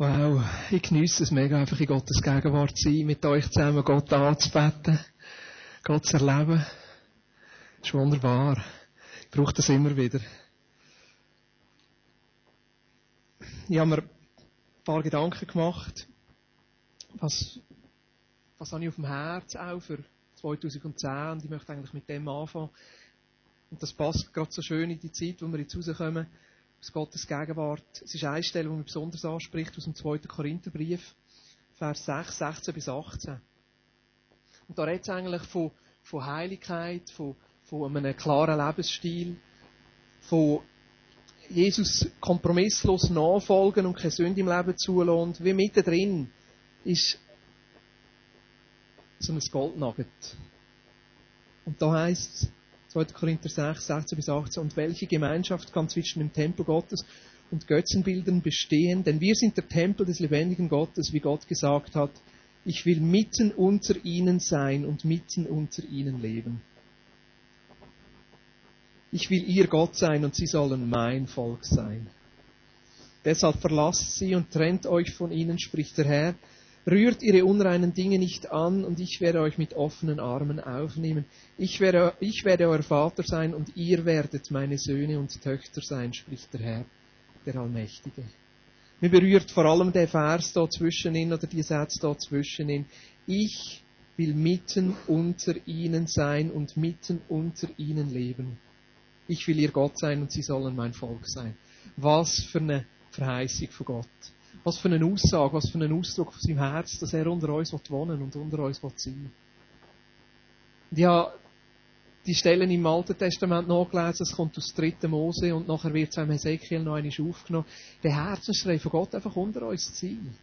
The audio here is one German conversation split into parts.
Wow, ich genieße es mega, einfach in Gottes Gegenwart zu sein, mit euch zusammen Gott anzubeten, Gott zu erleben. Das ist wunderbar. Ich brauche das immer wieder. Ich habe mir ein paar Gedanken gemacht, was, was habe ich auf dem Herz auch für 2010 und ich möchte eigentlich mit dem anfangen. Und das passt gerade so schön in die Zeit, wo wir jetzt rauskommen aus Gottes Gegenwart. Es ist eine Stelle, die mich besonders anspricht, aus dem 2. Korintherbrief, Vers 6, 16 bis 18. Und da redet es eigentlich von, von Heiligkeit, von, von einem klaren Lebensstil, von Jesus kompromisslos nachfolgen und keine Sünde im Leben zulassen. Wie mittendrin ist so ein Goldnugget. Und da heißt es, 2. Korinther 6, 16 bis 18. Und welche Gemeinschaft kann zwischen dem Tempel Gottes und Götzenbildern bestehen? Denn wir sind der Tempel des lebendigen Gottes, wie Gott gesagt hat. Ich will mitten unter ihnen sein und mitten unter ihnen leben. Ich will ihr Gott sein und sie sollen mein Volk sein. Deshalb verlasst sie und trennt euch von ihnen, spricht der Herr, Rührt ihre unreinen Dinge nicht an, und ich werde euch mit offenen Armen aufnehmen. Ich werde, ich werde euer Vater sein, und ihr werdet meine Söhne und Töchter sein, spricht der Herr, der Allmächtige. Mir berührt vor allem der Vers da zwischen ihnen, oder die Sätze da zwischen ihnen. Ich will mitten unter ihnen sein und mitten unter ihnen leben. Ich will ihr Gott sein und sie sollen mein Volk sein. Was für eine Verheißung von Gott. Was für eine Aussage, was für einen Ausdruck von seinem Herz, dass er unter uns wohnen und unter uns sein ich habe die Stellen im Alten Testament nachgelesen, es kommt aus 3. Mose und nachher wird es im Hesekiel noch einmal aufgenommen. Der Herzensschrei von Gott einfach unter uns zu sein.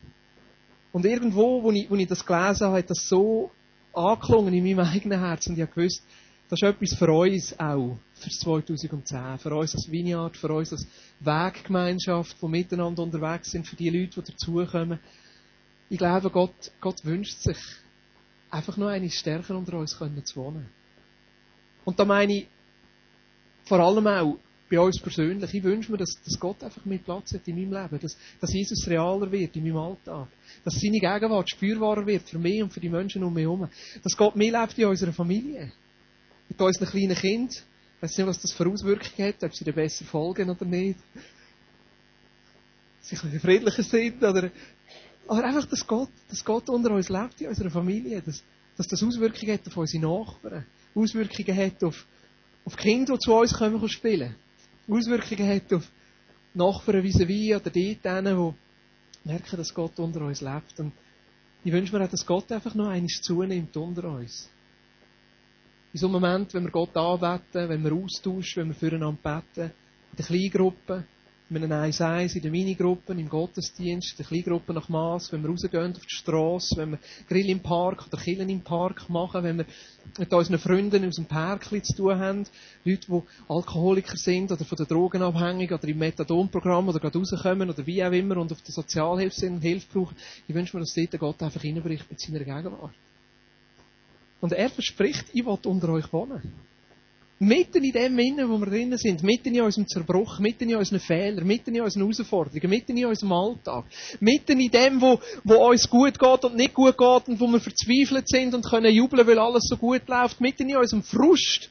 Und irgendwo, wo ich, wo ich das gelesen habe, hat das so angeklungen in meinem eigenen Herzen und ich habe gewusst, das ist etwas für uns auch, für 2010, für uns als Vineyard, für uns als Weggemeinschaft, die miteinander unterwegs sind, für die Leute, die dazukommen. Ich glaube, Gott, Gott wünscht sich, einfach noch eine stärker unter uns können zu wohnen. Und da meine ich vor allem auch bei uns persönlich. Ich wünsche mir, dass, dass Gott einfach mehr Platz hat in meinem Leben, dass, dass Jesus realer wird in meinem Alltag, dass seine Gegenwart spürbarer wird für mich und für die Menschen um mich herum, dass Gott mehr lebt in unserer Familie mit unseren kleinen Kindern. Ich weiß nicht, was das für Auswirkungen hat, ob sie dir besser folgen oder nicht. Sie ein friedlicher sind oder, aber einfach, dass Gott, dass Gott unter uns lebt in unserer Familie, dass, dass das Auswirkungen hat auf unsere Nachbarn, Auswirkungen hat auf, auf Kinder, die zu uns kommen spielen, Auswirkungen hat auf Nachbarn vis-à-vis oder die, die merken, dass Gott unter uns lebt. Und ich wünsche mir auch, dass Gott einfach noch eines zunimmt unter uns. In so einem Moment, wenn wir Gott anbeten, wenn wir austauschen, wenn wir füreinander beten, in der Kleingruppe, in einem 1-1, in den Minigruppen, im Gottesdienst, in der Kleingruppe nach Maß, wenn wir rausgehen auf die Straße, wenn wir Grill im Park oder Killen im Park machen, wenn wir mit unseren Freunden aus dem Parkli zu tun haben, Leute, die Alkoholiker sind oder von der Drogen oder im Methadonprogramm oder gerade rauskommen oder wie auch immer und auf der Sozialhilfe sind und Hilfe brauchen. Ich wünsche mir, dass dort Gott einfach reinbricht mit seiner Gegenwart. Und er verspricht, ich will unter euch wohnen. Mitten in dem Innen, wo wir drinnen sind, mitten in unserem Zerbruch, mitten in unseren Fehlern, mitten in unseren Herausforderungen, mitten in unserem Alltag, mitten in dem, wo, wo uns gut geht und nicht gut geht und wo wir verzweifelt sind und können jubeln, weil alles so gut läuft, mitten in unserem Frust,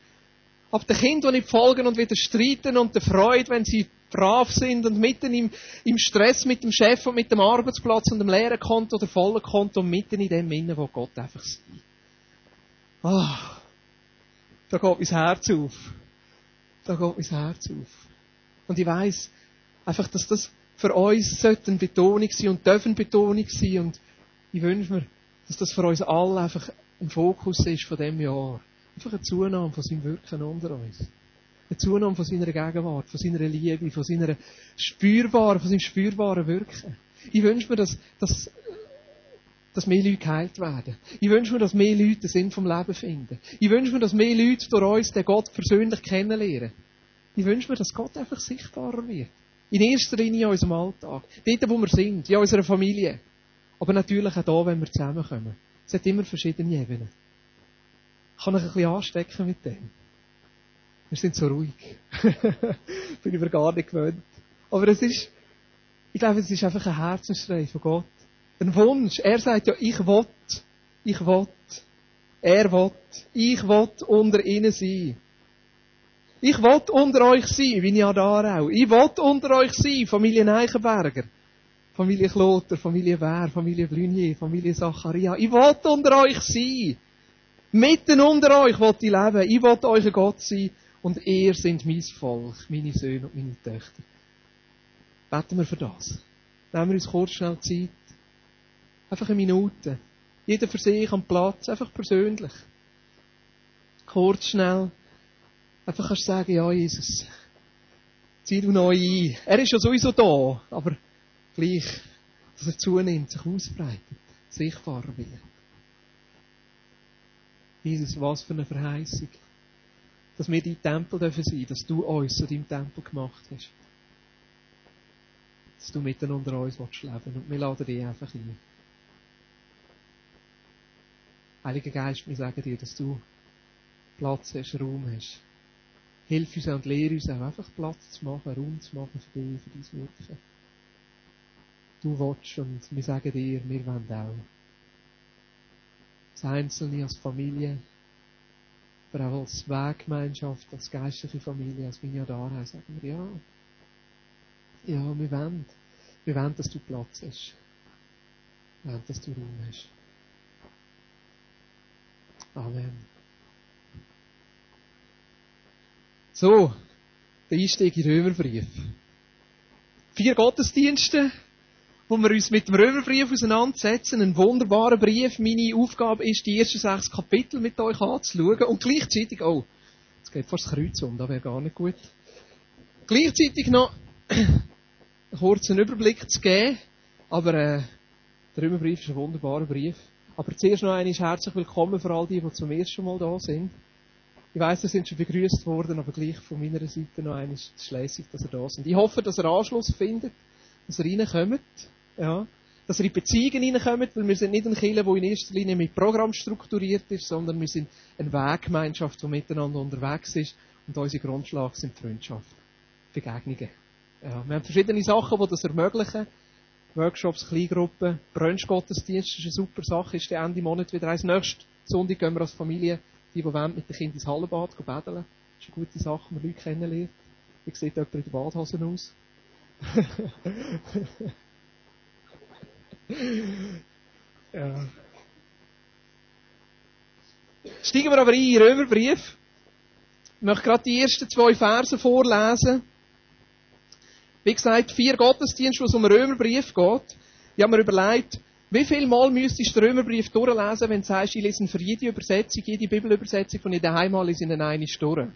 aber den Kindern, die nicht folgen und wieder streiten und der Freude, wenn sie brav sind und mitten im, im Stress mit dem Chef und mit dem Arbeitsplatz und dem leeren Konto oder vollen Konto, mitten in dem Innen, wo Gott einfach ist. Ah, da geht mein Herz auf. Da geht mein Herz auf. Und ich weiss einfach, dass das für uns sollte eine Betonung sein und dürfen Betonung sein. Und ich wünsche mir, dass das für uns alle einfach ein Fokus ist von dem Jahr. Einfach eine Zunahme von seinem Wirken unter uns. Eine Zunahme von seiner Gegenwart, von seiner Liebe, von seiner spürbaren, von seinem spürbaren Wirken. Ich wünsche mir, dass, dass dass mehr Leute geheilt werden. Ich wünsche mir, dass mehr Leute den Sinn vom Leben finden. Ich wünsche mir, dass mehr Leute durch uns den Gott persönlich kennenlernen. Ich wünsche mir, dass Gott einfach sichtbarer wird. In erster Linie in unserem Alltag. Dort, wo wir sind. In unserer Familie. Aber natürlich auch da, wenn wir zusammenkommen. Es hat immer verschiedene Ebenen. Ich kann euch ein bisschen anstecken mit dem. Wir sind so ruhig. Bin ich mir gar nicht gewöhnt. Aber es ist, Ich glaube, es ist einfach ein Herzensschrei von Gott. Ein Wunsch. Er sagt ja, ich will, ich will, er will, ich will unter ihnen sein. Ich will unter euch sein, wie ja da auch. Ich will unter euch sein, Familie Eichenberger. Familie Kloter, Familie Bär, Familie Blunier, Familie Zacharia. Ich will unter euch sein. Mitten unter euch will ich leben. Ich will euer Gott sein. Und ihr sind mein Volk, meine Söhne und meine Töchter. Beten wir für das. Nehmen wir uns kurz schnell Zeit. Einfach eine Minute. Jeder für sich am Platz, einfach persönlich. Kurz schnell. Einfach kannst du sagen, ja, Jesus, zieh du neu ein. Er ist ja sowieso da, aber gleich, dass er zunimmt, sich ausbreitet, sichtbarer wird. Jesus, was für eine Verheißung. Dass wir dein Tempel dürfen sein, dass du uns zu deinem Tempel gemacht hast. Dass du mitten unter uns willst leben und wir laden dich einfach ein. Heiliger Geist, wir sagen dir, dass du Platz hast, Raum hast. Hilf uns und lehre uns auch einfach Platz zu machen, Raum zu machen für dich, für dein Wirken. Du willst und wir sagen dir, wir wollen auch. Als Einzelne, als Familie, aber auch als Weggemeinschaft, als geistliche Familie, als Vignadara, sagen wir ja. Ja, wir wollen. Wir wollen, dass du Platz hast. Wir wollen, dass du Raum hast. Amen. So, der Einstieg in den Römerbrief. Vier Gottesdienste, wo wir uns mit dem Römerbrief auseinandersetzen. Ein wunderbarer Brief. Meine Aufgabe ist, die ersten sechs Kapitel mit euch anzuschauen und gleichzeitig, oh, jetzt geht fast das Kreuz um, das wäre gar nicht gut. Gleichzeitig noch einen kurzen Überblick zu geben, aber äh, der Römerbrief ist ein wunderbarer Brief. Aber zuerst noch einmal herzlich willkommen für all die, die zum ersten Mal da sind. Ich weiss, ihr sind schon begrüßt worden, aber gleich von meiner Seite noch einmal schlässig, dass ihr da sind. Ich hoffe, dass ihr Anschluss findet, dass ihr reinkommt, ja, dass ihr in Beziehungen reinkommt, weil wir sind nicht ein Kirche, der in erster Linie mit Programm strukturiert ist, sondern wir sind eine Weggemeinschaft, die miteinander unterwegs ist und unsere Grundschlag sind Freundschaft, Begegnungen. Ja, wir haben verschiedene Sachen, die das ermöglichen. Workshops, Kleingruppen, Brunchgottesdienst ist eine super Sache, ist der Ende Monat wieder eins. Nächsten Sonntag gehen wir als Familie die, die wollen, mit den Kindern ins Hallenbad betteln. Das ist eine gute Sache, man Leute kennenlernt. Wie sieht jemand in der Badhose aus? ja. Steigen wir aber ein in Römerbrief. Ich möchte gerade die ersten zwei Verse vorlesen. Wie gesagt, vier Gottesdienste, wo es um den Römerbrief geht. Ich habe mir überlegt, wie viel Mal müsstest du den Römerbrief durchlesen, wenn du sagst, ich lese für jede Übersetzung, jede Bibelübersetzung von ich daheim mal in eine durch?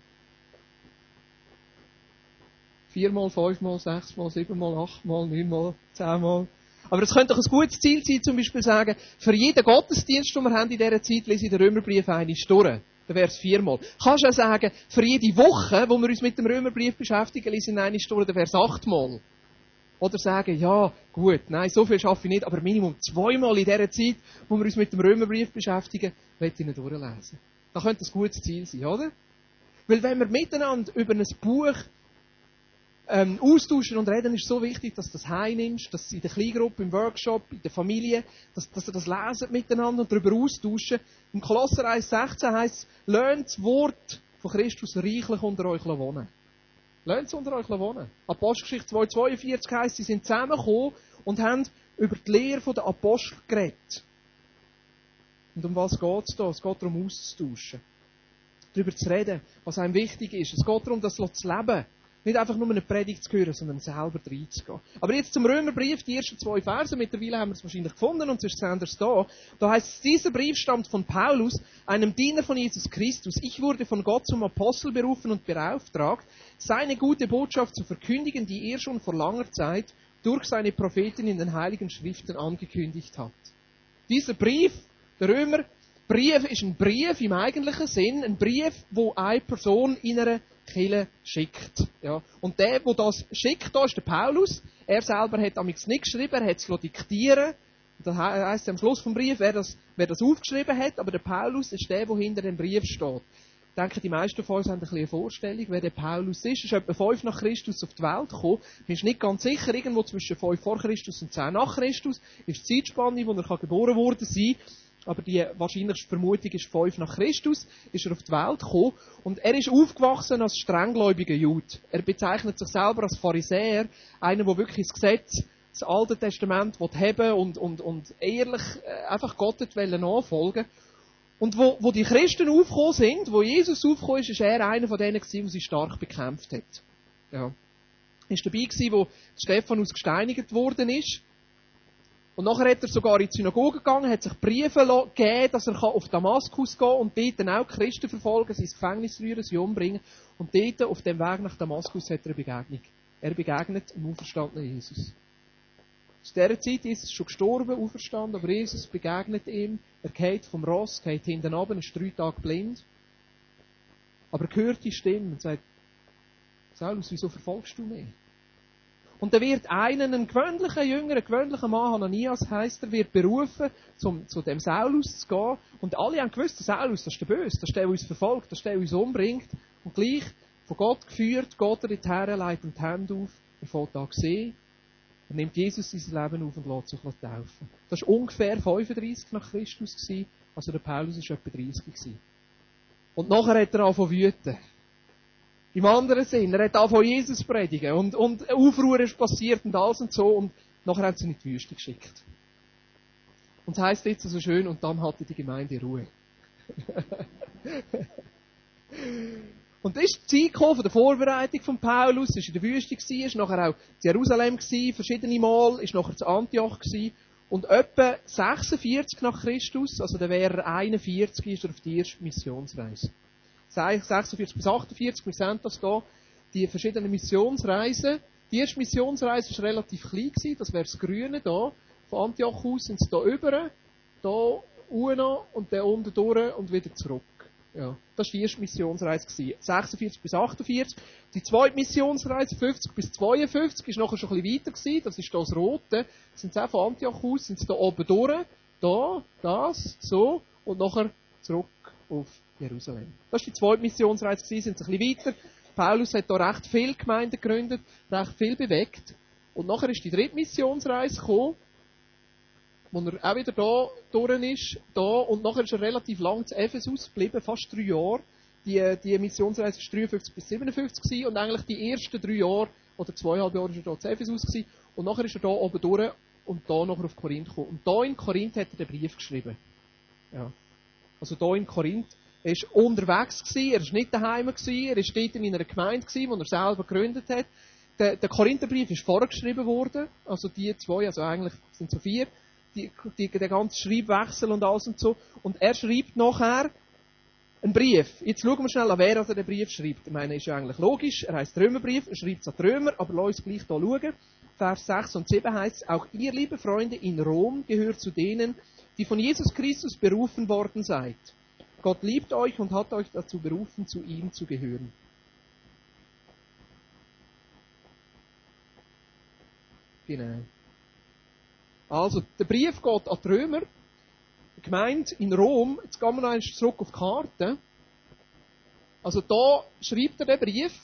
Viermal, fünfmal, sechsmal, siebenmal, achtmal, neunmal, zehnmal. Aber es könnte doch ein gutes Ziel sein, zum Beispiel sagen, für jeden Gottesdienst, den wir haben in dieser Zeit, lese ich den Römerbrief eine durch. Dann wäre es viermal. Kannst du auch sagen, für jede Woche, wo wir uns mit dem Römerbrief beschäftigen, lese ich eine durch, dann wäre es achtmal. Oder sagen, ja, gut, nein, so viel schaffe ich nicht, aber Minimum zweimal in dieser Zeit, wo wir uns mit dem Römerbrief beschäftigen, will ich ihn durchlesen. Das könnte ein gutes Ziel sein, oder? Weil wenn wir miteinander über ein Buch ähm, austauschen und reden, ist so wichtig, dass du das heimnimmst, dass in der Kleingruppe, im Workshop, in der Familie, dass, dass ihr das lesen miteinander und darüber austauschen. Im Kolosser 1,16 heißt es, lernt das Wort von Christus reichlich unter euch wohnen. Lernt es unter euch wohnen. Apostelgeschichte 242 heisst, sie sind zusammengekommen und haben über die Lehre der Apostel geredet. Und um was geht es da? Es geht darum, auszutauschen. Darüber zu reden, was einem wichtig ist. Es geht darum, das zu leben. Nicht einfach nur eine Predigt zu hören, sondern selber reinzugehen. Aber jetzt zum Römerbrief, die ersten zwei Verse. Mittlerweile haben wir es wahrscheinlich gefunden und sonst sehen wir es da. Da heißt es, dieser Brief stammt von Paulus, einem Diener von Jesus Christus. Ich wurde von Gott zum Apostel berufen und beauftragt, seine gute Botschaft zu verkündigen, die er schon vor langer Zeit durch seine Propheten in den Heiligen Schriften angekündigt hat. Dieser Brief, der Römerbrief, ist ein Brief im eigentlichen Sinn, ein Brief, wo eine Person in einer Kille schickt. Ja. Und der, der das schickt, ist der Paulus. Er selber hat amigs nicht geschrieben, er hat es diktieren Das heisst am Schluss vom Brief, wer das, wer das aufgeschrieben hat, aber der Paulus ist der, der hinter dem Brief steht. Ich denke, die meisten von uns haben eine Vorstellung, wer der Paulus ist. Er ist etwa 5 nach Christus auf die Welt gekommen. Man ist nicht ganz sicher, irgendwo zwischen 5 vor Christus und 10 nach Christus ist die Zeitspanne, wo er geboren worden sein kann. Aber die wahrscheinlichste Vermutung ist 5 nach Christus, ist er auf die Welt gekommen. Und er ist aufgewachsen als strenggläubiger Jude. Er bezeichnet sich selber als Pharisäer, einer, der wirklich das Gesetz, das Alte Testament haben und, und, und ehrlich äh, einfach Gott nachfolgen und wo, wo die Christen aufgekommen sind, wo Jesus aufgekommen ist, ist er einer von denen gewesen, der sie stark bekämpft hat. Ja. War dabei gewesen, wo Stephanus gesteinigt worden ist. Und nachher hat er sogar in die Synagoge gegangen, hat sich Briefe gegeben, dass er auf Damaskus gehen kann und dort dann auch Christen verfolgen, sie ins Gefängnis rühren, sie umbringen. Und dort, auf dem Weg nach Damaskus, hat er eine Begegnung. Er begegnet dem auferstandenen Jesus. Zu dieser Zeit ist er schon gestorben, auferstanden, aber Jesus begegnet ihm. Er geht vom Ross, geht hinten runter, ist drei Tage blind. Aber er hört die Stimme und sagt, Saulus, wieso verfolgst du mich? Und dann wird einen, ein gewöhnlicher Jünger, ein gewöhnlicher Mann, Hananias heisst er, wird berufen, zum, zu dem Saulus zu gehen. Und alle haben gewusst, der Saulus, das ist der Böse, das ist der, der uns verfolgt, das ist der, der uns umbringt. Und gleich, von Gott geführt, Gott er dorthin, leitet ihm die Hände auf, er fährt da sehen, er nimmt Jesus sein Leben auf und lässt sich taufen. Das war ungefähr 35 nach Christus. Also der Paulus war etwa 30 gewesen. Und nachher hat er angefangen wüten. Im anderen Sinn, er hat angefangen Jesus predigen. Und, und Aufruhr ist passiert und alles und so. Und nachher haben sie in die Wüste geschickt. Und es heisst jetzt so schön, und dann hatte die Gemeinde Ruhe. Und das ist die Zeit von der Vorbereitung von Paulus, er war in der Wüste, war nachher auch in Jerusalem, gewesen, verschiedene Mal, ist nachher zu Antioch gewesen. Und etwa 46 nach Christus, also der wäre 41, ist er auf die erste Missionsreise. 46 bis 48, wir sehen das hier, die verschiedenen Missionsreisen. Die erste Missionsreise war relativ klein, gewesen, das wäre das Grüne hier. Von Antioch aus sind sie hier über, hier unten und dann unten durch und wieder zurück. Ja, das war die erste Missionsreise. 46 bis 48. Die zweite Missionsreise, 50 bis 52, ist nachher schon ein bisschen weiter gewesen. Das ist das Rote. Sind sie auch von Antioch aus, sind sie da oben durch. Da, das, so. Und nachher zurück auf Jerusalem. Das war die zweite Missionsreise sind sie ein bisschen weiter. Paulus hat da recht viele Gemeinden gegründet, recht viel bewegt. Und nachher ist die dritte Missionsreise gekommen wo er auch wieder da durch ist, da, und nachher ist er relativ lang zu Ephesus geblieben, fast drei Jahre. Die, die Missionsreise war 53 bis 57 gewesen, und eigentlich die ersten drei Jahre, oder zweieinhalb Jahre, ist er da zu Ephesus gewesen, und nachher ist er da oben durch, und da nachher auf Korinth gekommen. Und da in Korinth hat er den Brief geschrieben. Ja. Also da in Korinth. Er war unterwegs gewesen, er war nicht daheim gewesen, er war dort in einer Gemeinde gewesen, die er selber gegründet hat. Der, der Korintherbrief ist vorgeschrieben worden, also die zwei, also eigentlich sind es so vier die, die, der ganze Schreibwechsel und alles und so. Und er schreibt nachher einen Brief. Jetzt schauen wir schnell an, wer er den Brief schreibt. Ich meine, ist ja eigentlich logisch. Er heißt Römerbrief, er schreibt es an die Römer, aber lass uns gleich hier schauen. Vers 6 und 7 heißt auch ihr, liebe Freunde, in Rom gehört zu denen, die von Jesus Christus berufen worden seid. Gott liebt euch und hat euch dazu berufen, zu ihm zu gehören. Genau. Also, der Brief geht an die Römer, gemeint in Rom. Jetzt gehen wir noch zurück auf die Karte. Also, da schreibt er den Brief,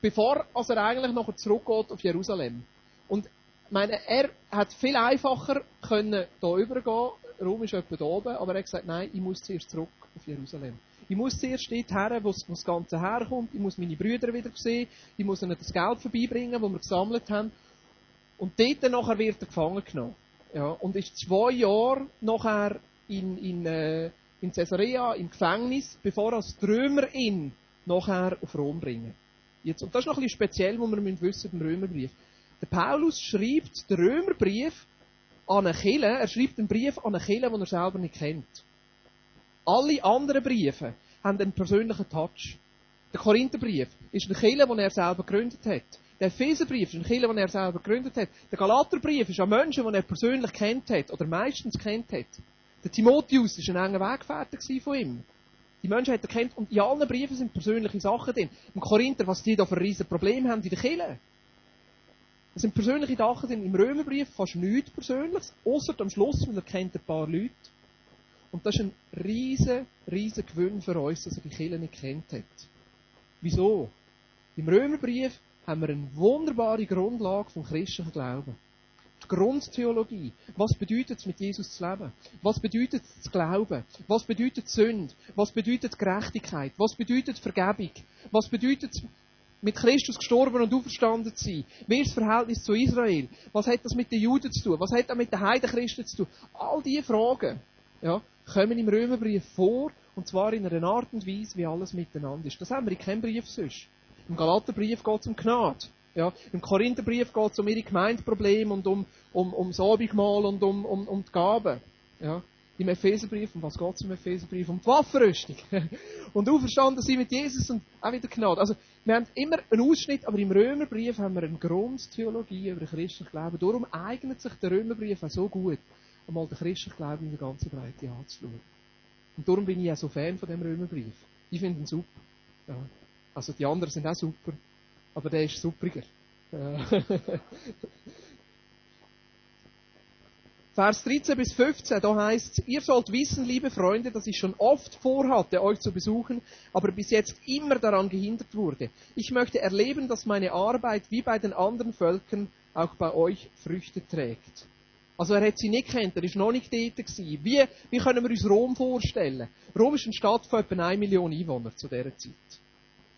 bevor also er eigentlich noch zurückgeht auf Jerusalem. Und, meine, er hat viel einfacher können da übergehen. Rom ist da oben, aber er hat gesagt, nein, ich muss zuerst zurück auf Jerusalem. Ich muss zuerst dort her, wo das Ganze herkommt. Ich muss meine Brüder wieder sehen. Ich muss ihnen das Geld vorbeibringen, das wir gesammelt haben. Und dort nachher wird er gefangen genommen. Ja, und ist zwei Jahre nachher in, in, äh, in Caesarea im Gefängnis, bevor als Römer ihn nachher auf Rom bringen. Jetzt, und das ist noch ein bisschen speziell, wo wir wissen beim Römerbrief. Der Paulus schreibt den Römerbrief an eine Kille, er schreibt einen Brief an eine Kille, den er selber nicht kennt. Alle anderen Briefe haben einen persönlichen Touch. Der Korintherbrief ist eine Kille, die er selber gegründet hat. Der Epheserbrief ist ein Kirche, den er selber gegründet hat. Der Galaterbrief ist an Menschen, die er persönlich kennt hat, oder meistens kennt hat. Der Timotheus war ein enger Weggefährte von ihm. Die Menschen hat er kennt, und in allen Briefen sind persönliche Sachen drin. Im Korinther, was die da für riesen Probleme haben in der Kirche. Es sind persönliche Sachen drin. Im Römerbrief fast nichts Persönliches, außer am Schluss, weil er kennt ein paar Leute. Und das ist ein riesen, riesen Gewinn für uns, dass er die Kirche nicht kennt hat. Wieso? Im Römerbrief haben wir eine wunderbare Grundlage vom christlichen Glauben. Die Grundtheologie. Was bedeutet es, mit Jesus zu leben? Was bedeutet es, zu glauben? Was bedeutet Sünde? Was bedeutet Gerechtigkeit? Was bedeutet Vergebung? Was bedeutet es, mit Christus gestorben und auferstanden zu sein? Wie ist das Verhältnis zu Israel? Was hat das mit den Juden zu tun? Was hat das mit den Heidenchristen zu tun? All diese Fragen ja, kommen im Römerbrief vor, und zwar in einer Art und Weise, wie alles miteinander ist. Das haben wir in keinem Brief sonst. Im Galaterbrief geht es um Gnade. Ja, Im Korintherbrief geht es um ihre Gemeindeprobleme und um, um, um das Abendmahl und um, um, um die Gaben. Ja. Im Epheserbrief, um was geht es im Epheserbrief? Um die Waffenrüstung. und auferstanden sind mit Jesus und auch wieder Gnade. Also, wir haben immer einen Ausschnitt, aber im Römerbrief haben wir eine Grundtheologie über den christlichen Glauben. Darum eignet sich der Römerbrief auch so gut, einmal den christlichen Glauben in der ganzen Breite anzuschauen. Und darum bin ich auch so Fan von dem Römerbrief. Ich finde ihn super. Ja. Also die anderen sind auch super, aber der ist superiger. Vers 13 bis 15, da heißt ihr sollt wissen, liebe Freunde, dass ich schon oft vorhatte, euch zu besuchen, aber bis jetzt immer daran gehindert wurde. Ich möchte erleben, dass meine Arbeit wie bei den anderen Völkern auch bei euch Früchte trägt. Also er hat sie nicht kennt, er ist noch nicht dort gewesen. Wie, wie können wir uns Rom vorstellen? Rom ist eine Stadt von etwa 1 Million Einwohnern zu dieser Zeit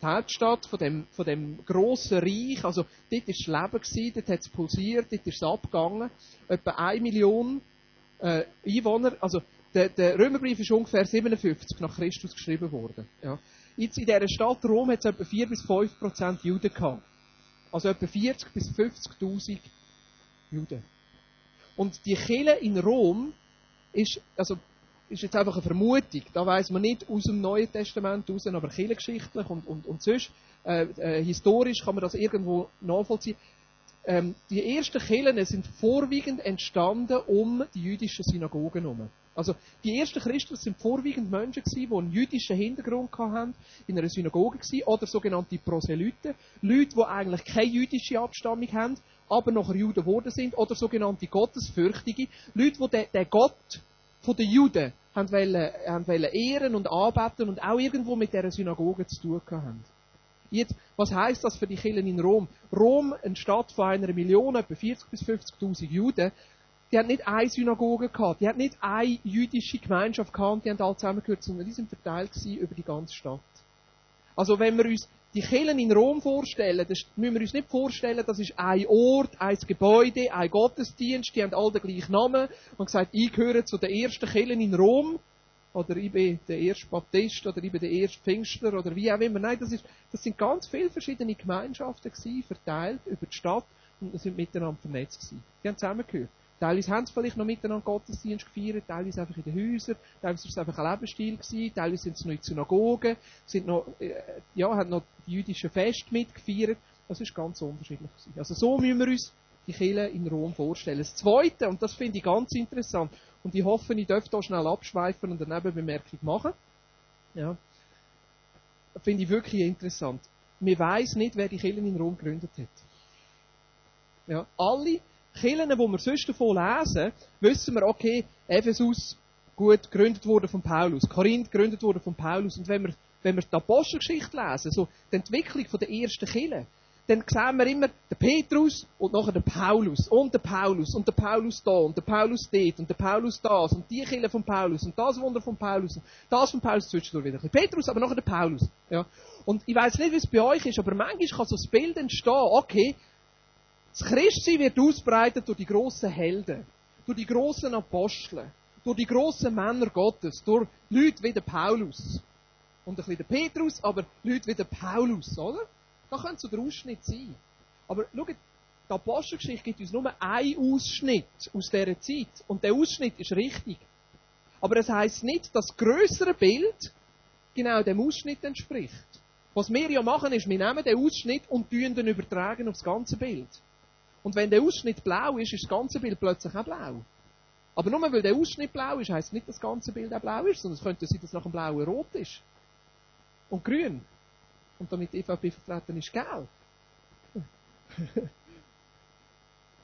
die Hauptstadt von dem, von dem grossen Reich. Also, dort war das Leben, gewesen, dort hat es pulsiert, dort ist es abgegangen. Etwa eine Million äh, Einwohner. Also, der, der Römerbrief ist ungefähr 57 nach Christus geschrieben worden. Ja. Jetzt in dieser Stadt Rom hat es etwa 4 bis 5 Prozent Juden gehabt. Also etwa 40 bis 50.000 Juden. Und die Kirche in Rom ist, also ist jetzt einfach eine Vermutung. Da weiß man nicht aus dem Neuen Testament raus, aber kirchengeschichtlich und, und, und sonst, äh, äh, historisch kann man das irgendwo nachvollziehen. Ähm, die ersten Kirchen sind vorwiegend entstanden um die jüdischen Synagogen herum. Also, die ersten Christen sind vorwiegend Menschen gewesen, die einen jüdischen Hintergrund hatten, in einer Synagoge gewesen, oder sogenannte Proselyten. Leute, die eigentlich keine jüdische Abstammung haben, aber nachher Juden geworden sind, oder sogenannte Gottesfürchtige. Leute, die den, den Gott, von den Juden haben wollen, haben wollen ehren und anbeten und auch irgendwo mit dieser Synagoge zu tun haben. Jetzt, was heißt das für die Kirchen in Rom? Rom, eine Stadt von einer Million, etwa 40 bis 50.000 Juden, die hat nicht eine Synagoge gehabt, die hat nicht eine jüdische Gemeinschaft gehabt, die haben alle zusammengehört, sondern die sind verteilt über die ganze Stadt. Also wenn wir uns die Kirchen in Rom vorstellen, das müssen wir uns nicht vorstellen, das ist ein Ort, ein Gebäude, ein Gottesdienst, die haben alle den gleichen Namen und gesagt, ich gehöre zu den ersten Kirchen in Rom, oder ich bin der erste Baptist, oder ich bin der erste Pfingstler, oder wie auch immer. Nein, das, ist, das sind ganz viele verschiedene Gemeinschaften gewesen, verteilt über die Stadt, und sind miteinander vernetzt gewesen. Die haben zusammengehört. Teilweise haben sie vielleicht noch miteinander Gottesdienst gefeiert, teilweise einfach in den Häusern, teilweise war es einfach ein Lebensstil gewesen, teilweise sind sie noch in Synagogen, sind noch, äh, ja, haben noch die jüdischen Feste mitgefeiert. Das ist ganz unterschiedlich gewesen. Also so müssen wir uns die Kirche in Rom vorstellen. Das Zweite, und das finde ich ganz interessant, und ich hoffe, ich dürfte hier schnell abschweifen und eine Nebenbemerkung machen. Ja. Finde ich wirklich interessant. Man weiß nicht, wer die Kirche in Rom gegründet hat. Ja, alle Kirchen, die wir sonst davon lesen, wissen wir, okay, Ephesus, gut, gegründet wurde von Paulus. Korinth, gegründet wurde von Paulus. Und wenn wir, wenn wir die Apostelgeschichte lesen, so die Entwicklung der ersten Kirchen, dann sehen wir immer den Petrus und nachher den Paulus und den Paulus und den Paulus da und den Paulus dort und den Paulus das und die Kirche von Paulus und das Wunder von Paulus und das von Paulus zwischendurch wieder. Petrus, aber nachher der Paulus. Ja. Und ich weiß nicht, wie es bei euch ist, aber manchmal kann so das Bild entstehen, okay, das Christsein wird ausbreitet durch die grossen Helden, durch die grossen Apostel, durch die grossen Männer Gottes, durch Leute wie der Paulus. Und ein bisschen der Petrus, aber Leute wie der Paulus, oder? Da könnte so der Ausschnitt sein. Aber schaut, die Apostelgeschichte gibt uns nur einen Ausschnitt aus dieser Zeit. Und der Ausschnitt ist richtig. Aber es heisst nicht, dass das größere Bild genau dem Ausschnitt entspricht. Was wir ja machen, ist, wir nehmen den Ausschnitt und den übertragen auf das ganze Bild. Und wenn der Ausschnitt blau ist, ist das ganze Bild plötzlich auch blau. Aber nur weil der Ausschnitt blau ist, heisst nicht, dass das ganze Bild auch blau ist, sondern es könnte sein, dass nach dem Blauen rot ist. Und grün. Und damit die EVP vertreten ist, gelb.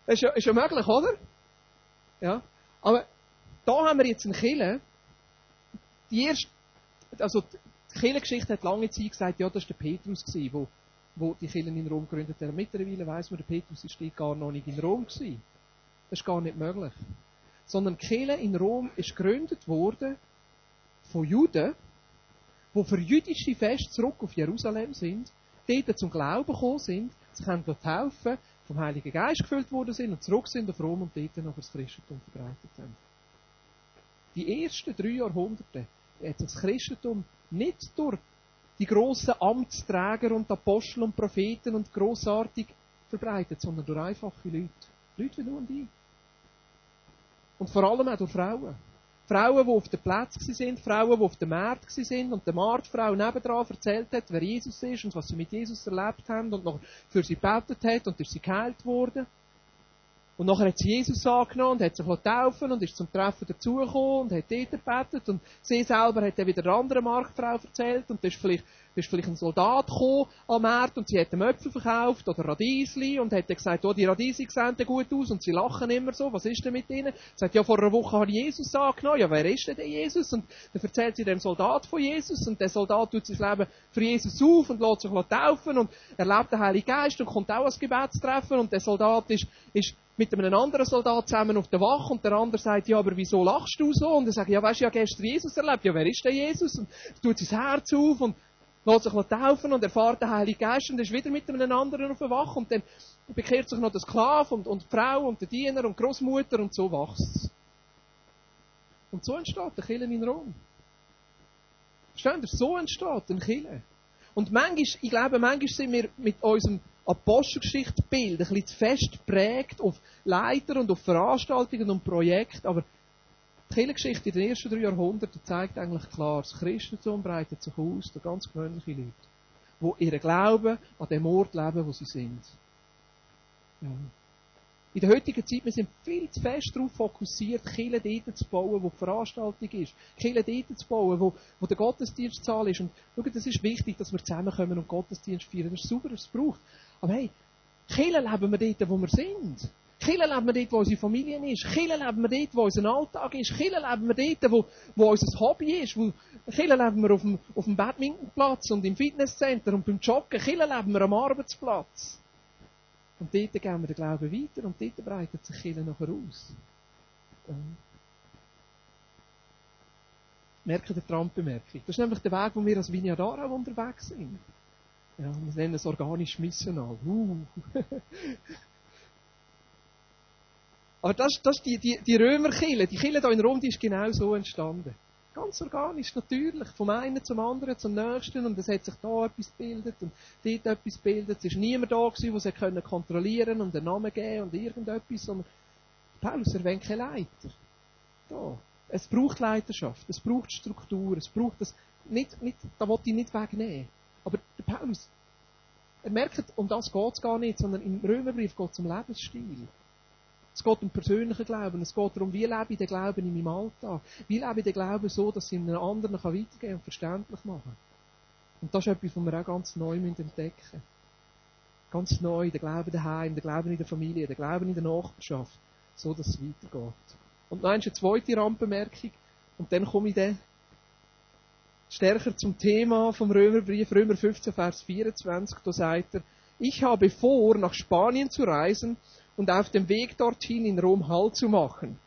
ist ja, ist ja möglich, oder? Ja. Aber da haben wir jetzt einen Killer, die erste, also die Kirchengeschichte hat lange Zeit gesagt, ja, das war der Petrus gewesen, wo, die Kirchen in Rom gegründet hat. Mittlerweile weiss man, der Petrus ist gar noch nicht in Rom gewesen. Das ist gar nicht möglich. Sondern die Kirche in Rom ist gegründet worden von Juden, die für jüdische Feste zurück auf Jerusalem sind, dort zum Glauben gekommen sind, sich haben taufen, vom Heiligen Geist gefüllt worden sind und zurück sind auf Rom und dort noch das Christentum verbreitet haben. Die ersten drei Jahrhunderte hat sich das Christentum nicht durch die grossen Amtsträger und Apostel und Propheten und grossartig verbreitet, sondern durch einfache Leute. Leute wie du und ich. Und vor allem auch durch Frauen. Frauen, die auf dem Platz sind, Frauen, die auf dem Markt sind und der Marktfrau nebendran erzählt hat, wer Jesus ist und was sie mit Jesus erlebt haben und noch für sie betet hat und ist sie geheilt worden. Und nachher hat sie Jesus angenommen und hat sich taufen und ist zum Treffen dazugekommen und hat dort gebetet und sie selber hat dann wieder der anderen Marktfrau erzählt und das ist vielleicht da ist vielleicht ein Soldat gekommen am Markt und sie hat ihm Äpfel verkauft oder Radiesli und hat dann gesagt, oh, die Radiesli sehen gut aus und sie lachen immer so, was ist denn mit ihnen? Sie sagt, ja, vor einer Woche ich Jesus angenommen, ja, wer ist denn der Jesus? Und dann erzählt sie dem Soldat von Jesus und der Soldat tut sein Leben für Jesus auf und lässt sich taufen und erlebt den Heiligen Geist und kommt auch als Gebetstreffen und der Soldat ist, ist mit einem anderen Soldat zusammen auf der Wache und der andere sagt, ja, aber wieso lachst du so? Und er sagt, ja, weißt du, ja gestern Jesus erlebt. Ja, wer ist denn Jesus? Und tut sein Herz auf und lässt sich taufen und erfahrt den Heiligen Geist und ist wieder mit einem anderen auf der Wache und dann bekehrt sich noch der Sklave und, und die Frau und der Diener und die Großmutter und so wächst Und so entsteht der Kille in Rom. Versteht ihr? So entsteht ein Kille. Und manchmal, ich glaube, manchmal sind wir mit unserem Apostelgeschichte-Bild ein bisschen zu fest geprägt auf Leiter und auf Veranstaltungen und Projekte, aber die Kirchengeschichte in den ersten drei Jahrhunderten zeigt eigentlich klar, das Christentum breitet sich aus durch ganz gewöhnliche Leute, die ihren Glauben an dem Ort leben, wo sie sind. Ja. In der heutigen Zeit, wir sind viel zu fest darauf fokussiert, Kirche dort zu bauen, wo die Veranstaltung ist. Kirche dort zu bauen, wo, wo der Gottesdienstsaal ist. Und schau, das ist wichtig, dass wir zusammenkommen und Gottesdienst feiern. Das ist super, dass es braucht. Aber hey, Kirche leben wir dort, wo wir sind. Kille leben wir dort, wo unsere Familie ist. Kille leben wir dort, wo unser Alltag ist. Kille leben wir dort, wo, wo unser Hobby ist. Wo, leben wir auf dem, auf dem Badmintonplatz und im Fitnesscenter und beim Joggen. Kille leben wir am Arbeitsplatz. Und dort gehen wir den Glauben weiter und dort breitet sich Kille nachher aus. Ja. Merken die Trampbemerkung. Das ist nämlich der Weg, wo wir als Vinyadara unterwegs sind. Ja, wir nennen es organisch missional. Uh. Aber das, das die, die, die Römerkille, die Kille hier in Rom, die ist genau so entstanden. Ganz organisch, natürlich. Vom einen zum anderen, zum nächsten. Und es hat sich da etwas gebildet und dort etwas gebildet. Es war niemand da gewesen, der sie kontrollieren und einen Namen geben und irgendetwas. Und Paulus erwähnt keine Leiter. Da. Es braucht Leiterschaft, es braucht Struktur, es braucht das, nicht, nicht, da wollte ich nicht wegnehmen. Aber der Paulus, er merkt, um das geht es gar nicht, sondern im Römerbrief geht es um Lebensstil. Es geht um persönlichen Glauben. Es geht darum, wie lebe ich den Glauben in meinem Alltag? Wie lebe ich den Glauben so, dass ich einem anderen weitergeben kann und verständlich machen Und das ist etwas, was wir auch ganz neu entdecken müssen. Ganz neu, der Glauben daheim, der Glauben in der Familie, der Glauben in der Nachbarschaft. So, dass es weitergeht. Und dann eine zweite Randbemerkung. Und dann komme ich dann stärker zum Thema vom Römerbrief, Römer 15, Vers 24. Da sagt er, ich habe vor, nach Spanien zu reisen und auf dem Weg dorthin in Rom Halt zu machen.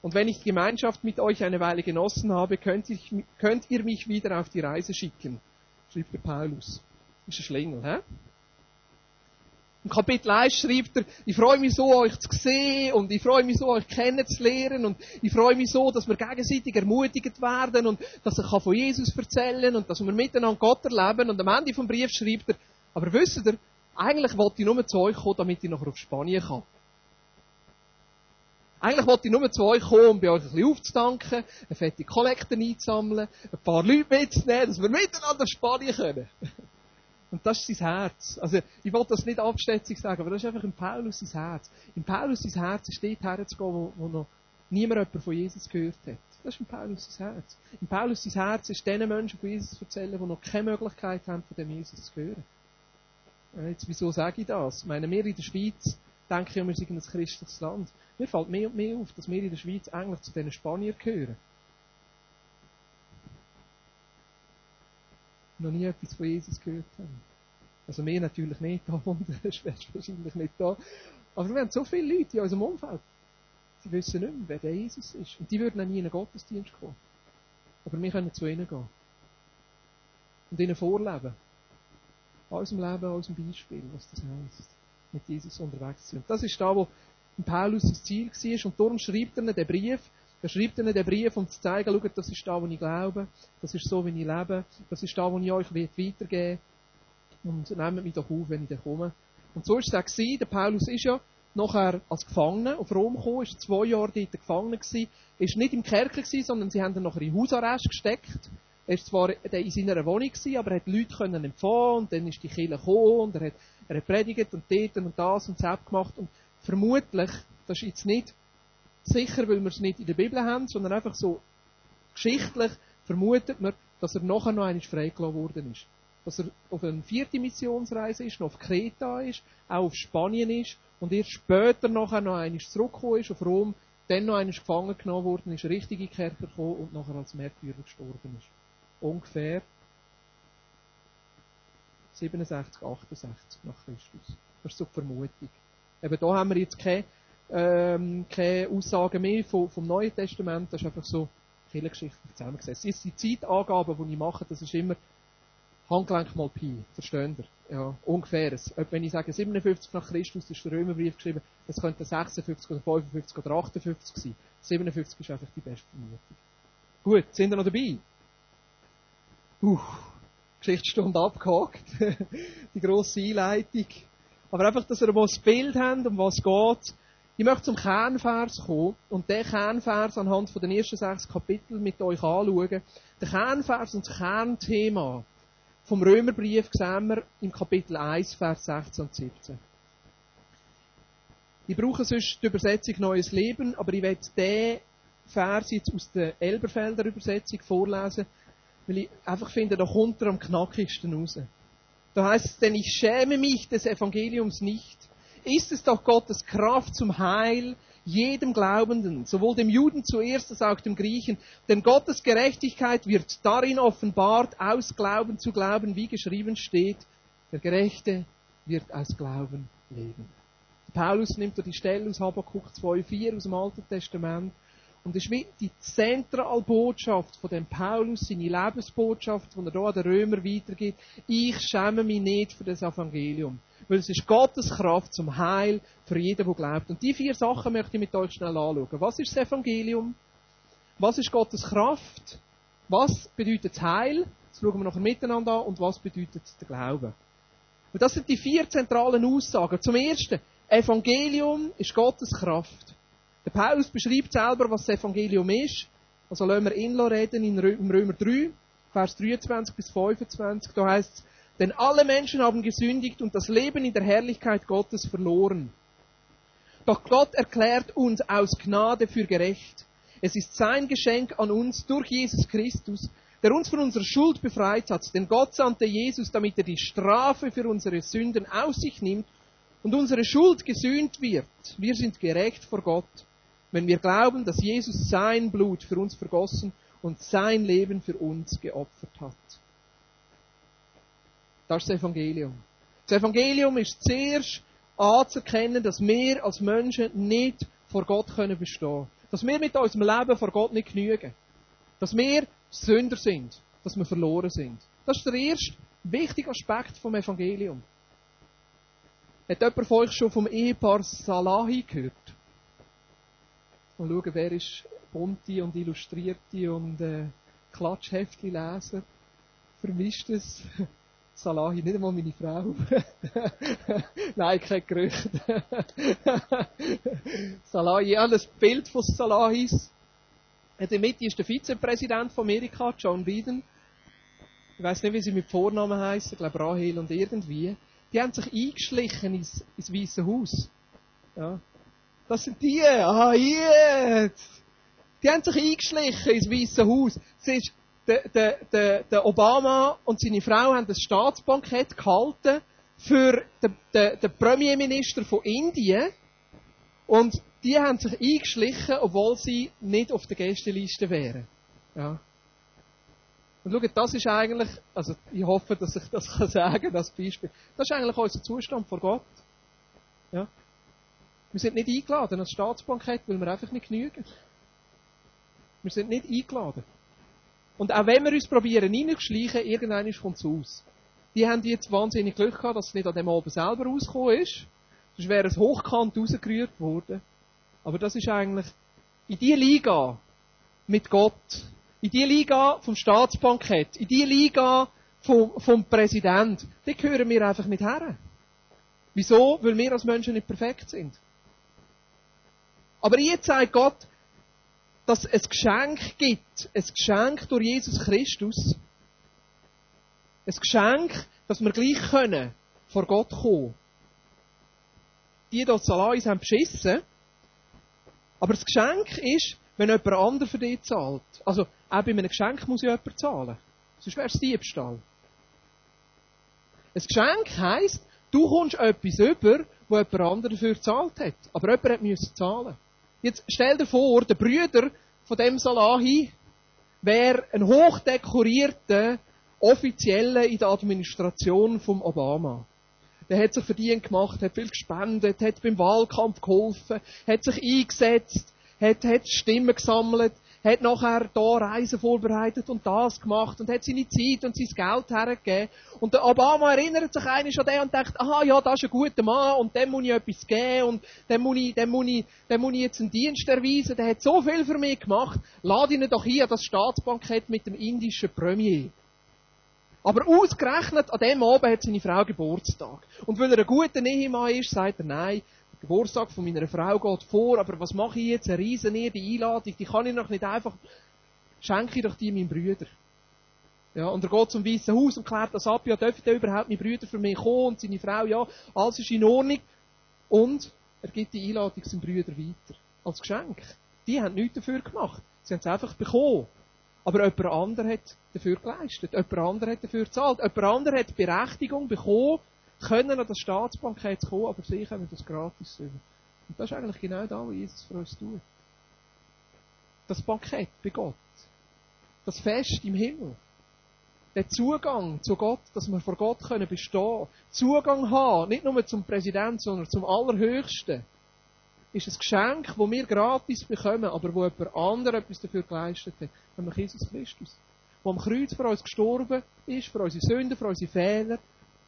Und wenn ich Gemeinschaft mit euch eine Weile genossen habe, könnt, ich, könnt ihr mich wieder auf die Reise schicken, schrieb der Paulus. Ist ein Schlingel, hä? Im Kapitel 1 schreibt er, ich freue mich so, euch zu sehen und ich freue mich so, euch kennenzulernen und ich freue mich so, dass wir gegenseitig ermutigt werden und dass ich von Jesus erzählen und dass wir miteinander Gott erleben und am Ende vom Brief schreibt er, aber wisst ihr, eigentlich wollte ich nur zu euch kommen, damit ich nachher auf Spanien kann. Eigentlich wollte ich nur zu euch kommen, um bei euch ein bisschen aufzudanken, eine fette Kollekte einzusammeln, ein paar Leute mitzunehmen, dass wir miteinander auf Spanien können. Und das ist sein Herz. Also, ich wollte das nicht abschätzig sagen, aber das ist einfach im Paulus sein Herz. Im Paulus sein Herz ist dort herzugehen, wo, wo noch niemand von Jesus gehört hat. Das ist im Paulus sein Herz. Im Paulus sein Herz ist den Menschen von Jesus zu erzählen, die noch keine Möglichkeit haben, von dem Jesus zu hören. Jetzt, wieso sage ich das? Ich meine, wir in der Schweiz denken ja, wir sind ein christliches Land. Mir fällt mehr und mehr auf, dass wir in der Schweiz eigentlich zu diesen Spaniern gehören. Noch nie etwas von Jesus gehört haben. Also wir natürlich nicht, da und wahrscheinlich nicht da. Aber wir haben so viele Leute in unserem Umfeld, die wissen nicht mehr, wer der Jesus ist. Und die würden nie in einen Gottesdienst kommen. Aber wir können zu ihnen gehen. Und ihnen vorleben. An unserem Leben, an unserem Beispiel, was das heisst. Mit Jesus unterwegs zu sein. Das ist da, wo Paulus das Ziel war. Und darum schreibt er den Brief. Er schreibt ihnen den Brief, um zu zeigen, schaut, das ist da, wo ich glaube. Das ist so, wie ich lebe. Das ist da, wo ich euch weitergeben. Und nehmt mich doch auf, wenn ich da komme. Und so war es auch. Der Paulus ist ja nachher als Gefangener auf Rom gekommen, ist zwei Jahre dort gefangen gewesen, ist nicht im Kerker gewesen, sondern sie haben ihn nachher in Hausarrest gesteckt. Er war zwar in seiner Wohnung gewesen, aber er hat Leute können empfangen und dann ist die Kirche gekommen und er hat, er hat predigt und dort und das und das gemacht und vermutlich, das ist jetzt nicht sicher, weil wir es nicht in der Bibel haben, sondern einfach so geschichtlich vermutet man, dass er nachher noch einmal freigelassen worden ist dass er auf eine vierte Missionsreise ist, noch auf Kreta ist, auch auf Spanien ist und erst später nachher noch einmal zurückgekommen ist auf Rom, dann noch einmal gefangen genommen worden ist, richtig in die Kerker gekommen und nachher als Märtyrer gestorben ist. Ungefähr 67, 68 nach Christus. Das ist so die Vermutung. Eben da haben wir jetzt keine, ähm, keine Aussagen mehr vom, vom Neuen Testament, das ist einfach so viele Geschichten zusammengesetzt. Jetzt die Zeitangaben, die ich mache, das ist immer Handgelenk mal Pi, versteht ihr? Ja, ungefähres. Wenn ich sage 57 nach Christus ist der Römerbrief geschrieben, das könnte 56 oder 55 oder 58 sein. 57 ist einfach die beste Vermutung. Gut, sind ihr noch dabei? Uh, Geschichtsstunde abgehakt. die grosse Einleitung. Aber einfach, dass ihr mal das Bild habt, um was es geht. Ich möchte zum Kernvers kommen und den Kernvers anhand den ersten sechs Kapiteln mit euch anschauen. Der Kernvers und das Kernthema vom Römerbrief sehen wir im Kapitel 1, Vers 16 und 17. Ich brauche sonst die Übersetzung Neues Leben, aber ich werde den Vers jetzt aus der Elberfelder Übersetzung vorlesen, weil ich einfach finde, da kommt er am knackigsten raus. Da heißt es, denn ich schäme mich des Evangeliums nicht. Ist es doch Gottes Kraft zum Heil jedem Glaubenden, sowohl dem Juden zuerst als auch dem Griechen. Denn Gottes Gerechtigkeit wird darin offenbart, aus Glauben zu Glauben, wie geschrieben steht, der Gerechte wird aus Glauben leben. Paulus nimmt die Stelle aus Habakkuk 2,4 aus dem Alten Testament und es wie die Zentralbotschaft von dem Paulus, seine Lebensbotschaft, die er hier an den Römer weitergibt. Ich schäme mich nicht für das Evangelium. Weil es ist Gottes Kraft zum Heil für jeden, der glaubt. Und die vier Sachen möchte ich mit euch schnell anschauen. Was ist das Evangelium? Was ist Gottes Kraft? Was bedeutet Heil? Das schauen wir nachher miteinander an. Und was bedeutet der Glaube? Und das sind die vier zentralen Aussagen. Zum ersten, Evangelium ist Gottes Kraft. Der Paulus beschreibt selber, was das Evangelium ist. Also lassen wir ihn reden in Römer 3, Vers 23 bis 25. Da heißt es, denn alle Menschen haben gesündigt und das Leben in der Herrlichkeit Gottes verloren. Doch Gott erklärt uns aus Gnade für gerecht. Es ist sein Geschenk an uns durch Jesus Christus, der uns von unserer Schuld befreit hat. Denn Gott sandte Jesus, damit er die Strafe für unsere Sünden auf sich nimmt und unsere Schuld gesühnt wird. Wir sind gerecht vor Gott, wenn wir glauben, dass Jesus sein Blut für uns vergossen und sein Leben für uns geopfert hat. Das ist das Evangelium. Das Evangelium ist zuerst anzuerkennen, dass wir als Menschen nicht vor Gott können bestehen. Dass wir mit unserem Leben vor Gott nicht genügen. Dass wir Sünder sind. Dass wir verloren sind. Das ist der erste wichtige Aspekt vom Evangelium. Hat jemand von euch schon vom Ehepaar Salahi gehört? Mal schauen, wer ist bunte und illustrierte und äh, Klatschheftli leser. Vermischt es? Salahi, nicht einmal meine Frau. Nein, kein Gerücht. Salahi, ja, das Bild von Salahis. In der Mitte ist der Vizepräsident von Amerika, John Biden. Ich weiß nicht, wie sie mit Vornamen heißen, ich glaube Rahel und irgendwie. Die haben sich eingeschlichen ins, ins Weiße Haus. Ja. Das sind die, ah, jetzt! Die haben sich eingeschlichen ins Weiße Haus. Es ist der, der, der, Obama und seine Frau haben das Staatsbankett gehalten für den, den, den Premierminister von Indien. Und die haben sich eingeschlichen, obwohl sie nicht auf der Gästeliste wären. Ja. Und schaut, das ist eigentlich, also ich hoffe, dass ich das kann sagen als Beispiel, das ist eigentlich unser Zustand vor Gott. Ja. Wir sind nicht eingeladen als Staatsbankett, weil wir einfach nicht genügen. Wir sind nicht eingeladen. Und auch wenn wir uns probieren reinzuschleichen, irgendwann kommt es aus. Die haben jetzt wahnsinnig Glück gehabt, dass es nicht an dem Abend selber rausgekommen ist. Sonst wäre es hochkant rausgerührt worden. Aber das ist eigentlich in die Liga mit Gott, in die Liga vom Staatsbankett, in die Liga vom, vom Präsident, die gehören wir einfach nicht her. Wieso? Weil wir als Menschen nicht perfekt sind. Aber jetzt sagt Gott, dass es Geschenk gibt, ein Geschenk durch Jesus Christus, ein Geschenk, dass wir gleich können vor Gott kommen. Die dort Salaris haben beschissen, aber das Geschenk ist, wenn jemand anderes für dich zahlt. Also, auch bei einem Geschenk muss ja jemand zahlen. Sonst wäre es Diebstahl. Ein Geschenk heisst, du kommst etwas über, wo jemand anderes dafür gezahlt hat. Aber jemand musste zahlen. Jetzt stell dir vor, der Brüder von dem Salahi wäre ein hochdekorierter Offizieller in der Administration vom Obama. Der hat sich verdient gemacht, hat viel gespendet, hat beim Wahlkampf geholfen, hat sich eingesetzt, hat, hat Stimmen gesammelt, hat nachher da Reisen vorbereitet und das gemacht und hat seine Zeit und sein Geld hergegeben. Und der Obama erinnert sich eigentlich an den und denkt, aha, ja, das ist ein guter Mann und dem muss ich etwas geben und dem muss ich, dem muss ich, dem muss ich jetzt einen Dienst erweisen, der hat so viel für mich gemacht, lade ihn doch hier an das Staatsbankett mit dem indischen Premier. Aber ausgerechnet an dem Abend hat seine Frau Geburtstag. Und weil er ein guter Ehemann ist, sagt er, nein, Geburtstag von meiner Frau geht vor, aber was mache ich jetzt? Eine riesen Einladung, die kann ich noch nicht einfach, schenke ich doch die meinen Brüdern. Ja, und er geht zum Weißen Haus und klärt das ab, ja, dürfen denn überhaupt meine Brüder für mich kommen? Und seine Frau, ja, alles ist in Ordnung. Und er gibt die Einladung seinen Brüdern weiter. Als Geschenk. Die haben nichts dafür gemacht. Sie haben es einfach bekommen. Aber jemand anderer hat dafür geleistet. Jemand anderer hat dafür gezahlt. Jemand anderer hat Berechtigung bekommen, können an das Staatsbankett kommen, aber sie können das gratis üben. Und das ist eigentlich genau das, was Jesus für uns tut. Das Bankett bei Gott. Das Fest im Himmel. Der Zugang zu Gott, dass wir vor Gott können bestehen Zugang haben, nicht nur zum Präsidenten, sondern zum Allerhöchsten, ist ein Geschenk, das wir gratis bekommen, aber wo jemand anderer etwas dafür geleistet hat. Nämlich Jesus Christus. Der am Kreuz für uns gestorben ist, für unsere Sünden, für unsere Fehler,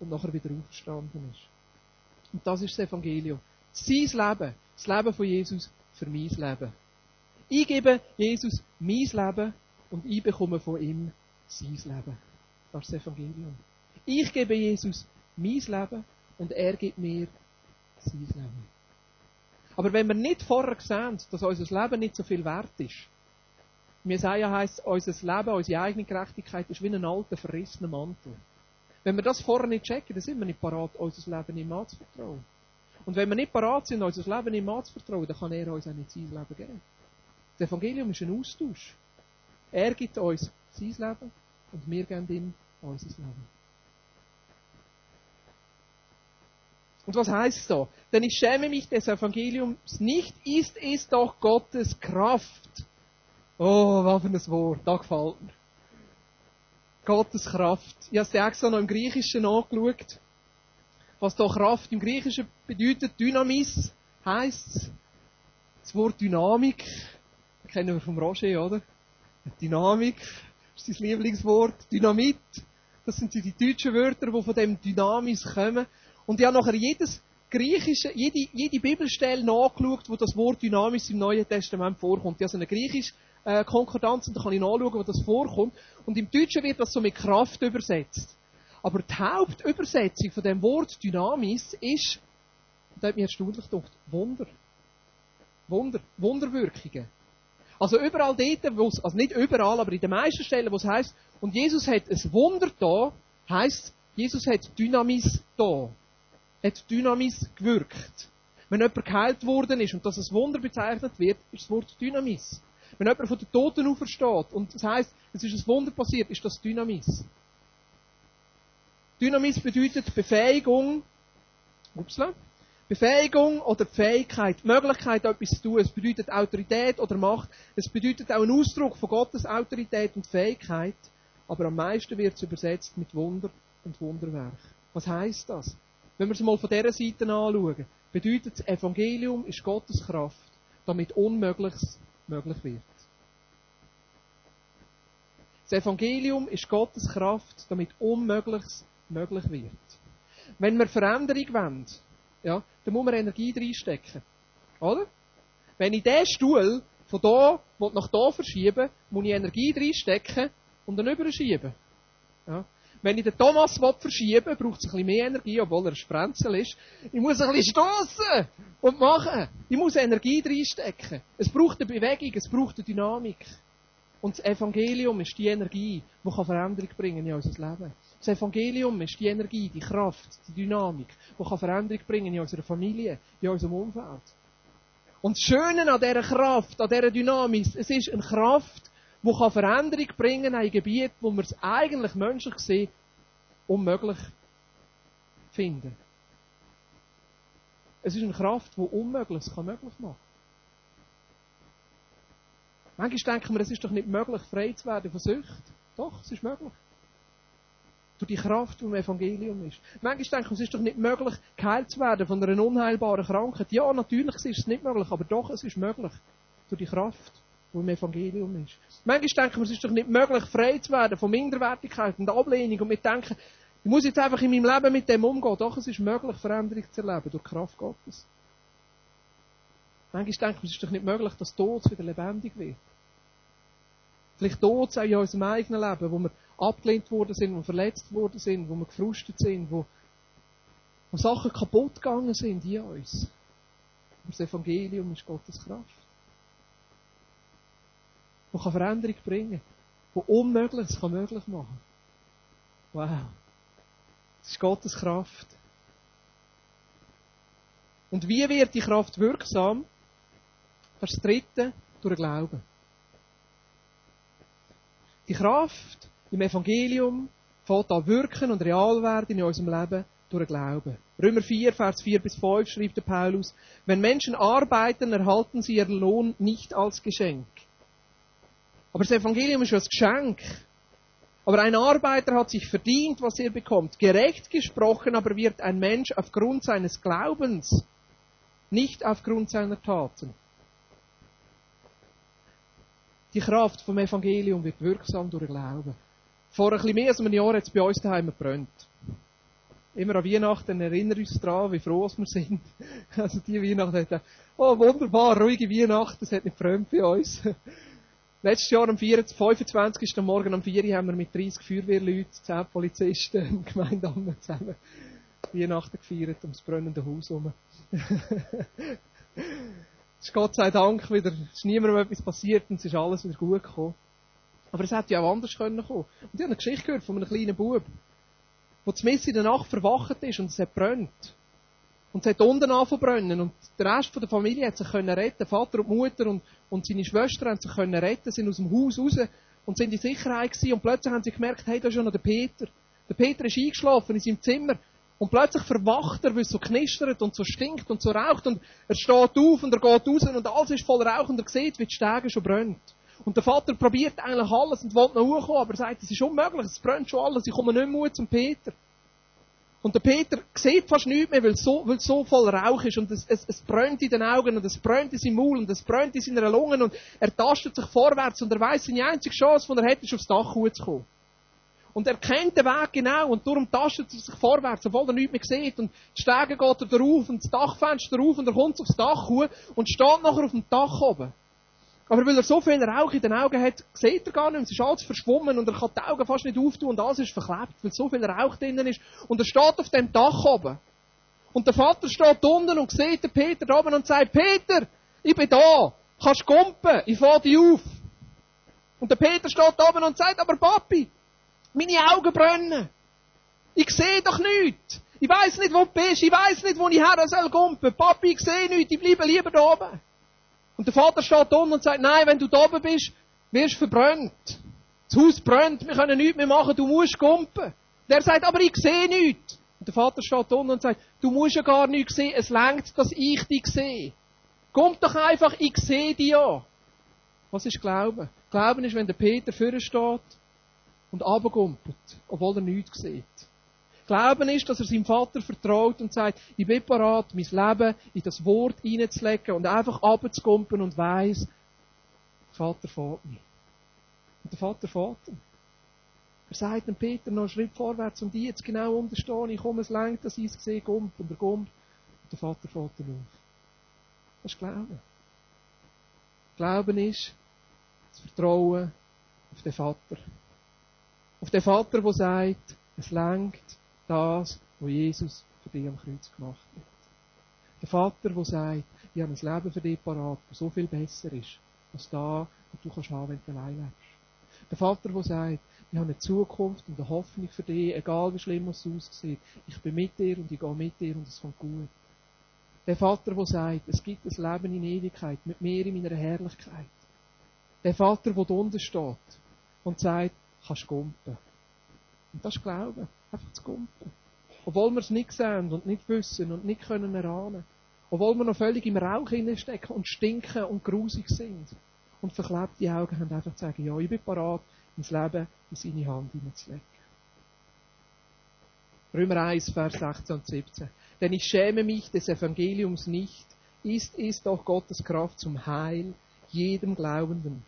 und nachher wieder auferstanden ist. Und das ist das Evangelium. Sein Leben, das Leben von Jesus für mein Leben. Ich gebe Jesus mein Leben und ich bekomme von ihm sein Leben. Das ist das Evangelium. Ich gebe Jesus mein Leben und er gibt mir sein Leben. Aber wenn wir nicht vorher sehen, dass unser Leben nicht so viel wert ist, Jesaja heisst, unser Leben, unsere eigene Gerechtigkeit ist wie ein alter, verrissener Mantel. Wenn wir das vorher nicht checken, dann sind wir nicht parat, unser Leben ihm anzuvertrauen. Und wenn wir nicht parat sind, unser Leben ihm anzuvertrauen, dann kann er uns auch nicht sein Leben geben. Das Evangelium ist ein Austausch. Er gibt uns sein Leben und wir geben ihm unser Leben. Und was heißt da? Denn ich schäme mich des Evangeliums nicht, ist es doch Gottes Kraft. Oh, was für ein Wort, da gefällt mir. Gottes Kraft. Ich habe es extra noch im Griechischen angeschaut. Was da Kraft im Griechischen bedeutet, Dynamis, heisst das Wort Dynamik. Das kennen wir vom Roger, oder? Dynamik ist sein Lieblingswort. Dynamit. Das sind die deutschen Wörter, die von dem Dynamis kommen. Und ich habe nachher jedes griechische, jede, jede Bibelstelle nachgeschaut, wo das Wort Dynamis im Neuen Testament vorkommt. Ich habe so eine griechisch äh, Konkordanz und da kann ich nachschauen, wo das vorkommt. Und im Deutschen wird das so mit Kraft übersetzt. Aber die Hauptübersetzung von dem Wort Dynamis ist, da hat mir erstaunlich gedacht, Wunder. Wunder. Wunderwirkungen. Also überall dort, wo es, also nicht überall, aber in den meisten Stellen, wo es heißt, und Jesus hat ein Wunder da, heißt, Jesus hat Dynamis da. Hat Dynamis gewirkt. Wenn jemand geheilt worden ist und das als Wunder bezeichnet wird, ist das Wort Dynamis. Wenn jemand von den Toten aufersteht und das heißt, es ist ein Wunder passiert, ist das Dynamis. Dynamis bedeutet Befähigung, upsla, Befähigung oder Fähigkeit, Möglichkeit, etwas zu tun. Es bedeutet Autorität oder Macht. Es bedeutet auch einen Ausdruck von Gottes Autorität und Fähigkeit. aber am meisten wird es übersetzt mit Wunder und Wunderwerk. Was heißt das? Wenn wir es mal von dieser Seite anschauen, bedeutet das Evangelium ist Gottes Kraft, damit Unmögliches möglich wird. Das Evangelium ist Gottes Kraft, damit Unmögliches möglich wird. Wenn wir Veränderung wollen, ja, dann muss man Energie reinstecken. Oder? Wenn ich diesen Stuhl von da nach da verschieben muss ich Energie reinstecken und dann überschieben. Ja. Wenn ich den Thomas verschieben braucht es ein bisschen mehr Energie, obwohl er ein Sprenzel ist. Ich muss ein bisschen stossen und machen. Ich muss Energie reinstecken. Es braucht eine Bewegung, es braucht eine Dynamik. Und das Evangelium ist die Energie, die Veränderung bringen in unser Leben. Das Evangelium ist die Energie, die Kraft, die Dynamik, die Veränderung bringen in unserer Familie, in unserem Umfeld. Und das Schöne an dieser Kraft, an dieser Dynamik, es ist eine Kraft, die Veränderung bringen in ein Gebiet, wo wir es eigentlich menschlich sehen, unmöglich finden. Es ist eine Kraft, die Unmögliches möglich machen kann. Manchmal denken wir, es ist doch nicht möglich, frei zu werden von Sucht. Doch, es ist möglich. Durch die Kraft, die im Evangelium ist. Manchmal denken wir, es ist doch nicht möglich, geheilt zu werden von einer unheilbaren Krankheit. Ja, natürlich ist es nicht möglich, aber doch, es ist möglich. Durch die Kraft, die im Evangelium ist. Manchmal denken wir, es ist doch nicht möglich, frei zu werden von Minderwertigkeit und Ablehnung. Und wir denken, ich muss jetzt einfach in meinem Leben mit dem umgehen. Doch, es ist möglich, Veränderung zu erleben durch die Kraft Gottes. Manchmal denken wir, es ist doch nicht möglich, dass Tod wieder lebendig wird. Vielleicht Tod auch in unserem eigenen Leben, wo wir abgelehnt worden sind, wo wir verletzt worden sind, wo wir gefrustet sind, wo, wo Sachen kaputt gegangen sind in uns. das Evangelium ist Gottes Kraft. Wo kann Veränderung bringen. Wo Unmögliches kann möglich machen. Wow. Das ist Gottes Kraft. Und wie wird die Kraft wirksam? Vers dritte, durch Glauben. Die Kraft im Evangelium fällt an wirken und real werden in unserem Leben durch Glauben. Römer 4, Vers 4 bis 5 schreibt der Paulus, wenn Menschen arbeiten, erhalten sie ihren Lohn nicht als Geschenk. Aber das Evangelium ist ein Geschenk. Aber ein Arbeiter hat sich verdient, was er bekommt. Gerecht gesprochen aber wird ein Mensch aufgrund seines Glaubens, nicht aufgrund seiner Taten. Die Kraft vom Evangelium wird wirksam durch Glauben. Vor ein bisschen mehr als einem Jahr hat es bei uns daheim gebrannt. Immer an Weihnachten erinnern wir uns daran, wie froh wir sind. Also die Weihnachten hat oh wunderbar, ruhige Weihnachten, das hat nicht fremd bei uns. Letztes Jahr am 25. Morgen um 4 Uhr haben wir mit 30 Feuerwehrleuten, 10 Polizisten im Gemeindeamt zusammen Weihnachten gefeiert, ums brennende Haus herum. Es ist Gott sei Dank wieder, es ist niemandem etwas passiert und es ist alles wieder gut gekommen. Aber es hätte ja auch anders können kommen. Und ich habe eine Geschichte gehört von einem kleinen Bub, der zumindest in der Nacht verwacht ist und es hat brennt. Und es hat unten angefangen und der Rest der Familie hat sich können retten. Vater und Mutter und, und seine Schwester haben sich können retten, sind aus dem Haus raus und sind in Sicherheit gewesen. Und plötzlich haben sie gemerkt, hey, da ist ja noch der Peter. Der Peter ist eingeschlafen in seinem Zimmer. Und plötzlich verwacht er, weil es so knistert und so stinkt und so raucht. Und er steht auf und er geht raus und alles ist voll Rauch und er sieht, wie die Stege schon brennt. Und der Vater probiert eigentlich alles und will noch hochkommen, aber er sagt, es ist unmöglich, es brennt schon alles, ich komme nicht mehr zum Peter. Und der Peter sieht fast nichts mehr, weil so, weil so voll Rauch ist und es, es, es brennt in den Augen und es brennt in seinem Maul und es brennt in seinen Lungen und er tastet sich vorwärts und er weiß, seine einzige Chance, die er hat, ist aufs Dach hochzukommen. Und er kennt den Weg genau und darum tastet er sich vorwärts, obwohl er nichts mehr sieht. Und die Stege geht er drauf und das Dachfenster rauf und er kommt aufs Dach hoch und steht nachher auf dem Dach oben. Aber weil er so viel Rauch in den Augen hat, sieht er gar nicht, es ist alles verschwommen und er kann die Augen fast nicht auftun und alles ist verklebt, weil so viel Rauch drinnen ist. Und er steht auf dem Dach oben. Und der Vater steht unten und sieht den Peter da oben und sagt, Peter, ich bin da, kannst gumpen, ich fahre dich auf. Und der Peter steht da oben und sagt, aber Papi, meine Augen brennen. Ich sehe doch nichts. Ich weiß nicht, wo du bist. Ich weiß nicht, wo ich her soll kumpen. Papi, ich sehe nichts. Ich bleibe lieber da oben. Und der Vater steht da und sagt, nein, wenn du da oben bist, wirst du verbrannt. Das Haus brennt, wir können nichts mehr machen, du musst kumpen. Der sagt, aber ich sehe nichts. Und der Vater steht da und sagt, du musst ja gar nichts sehen, es längt, dass ich dich sehe. Komm doch einfach, ich sehe dich ja. Was ist Glauben? Glauben ist, wenn der Peter vorne steht und runtergumpelt, obwohl er nichts sieht. Glauben ist, dass er seinem Vater vertraut und sagt, ich bin bereit, mein Leben in das Wort hineinzulegen und einfach runterzukumpen und weiss, der Vater fährt mich. Und der Vater fährt ihn. Er sagt dem Peter noch einen Schritt vorwärts und ich jetzt genau unterstehen, ich komme, es längt, dass ich es sehe, kommt und er kommt. Und der Vater fährt ihn auf. Das ist Glauben. Glauben ist das Vertrauen auf den Vater. Auf den Vater, der sagt, es lenkt das, was Jesus für dich am Kreuz gemacht hat. Der Vater, der sagt, ich habe ein Leben für dich parat, das so viel besser ist, als da, was du kannst haben, wenn du allein lebst. Der Vater, der sagt, ich habe eine Zukunft und eine Hoffnung für dich, egal wie schlimm es aussieht. Ich bin mit dir und ich gehe mit dir und es kommt gut. Der Vater, der sagt, es gibt ein Leben in Ewigkeit mit mir in meiner Herrlichkeit. Der Vater, der unten steht und sagt, kannst gumpen. Und das ist Glauben. Einfach zu gumpen. Obwohl wir es nicht sehen und nicht wissen und nicht können erahnen. Obwohl wir noch völlig im Rauch stecken und stinken und grusig sind. Und verklebte Augen haben einfach zu sagen, ja, ich bin parat, ins Leben in seine Hand hineinzulegen. Römer 1, Vers 16 und 17. Denn ich schäme mich des Evangeliums nicht, ist es doch Gottes Kraft zum Heil jedem Glaubenden.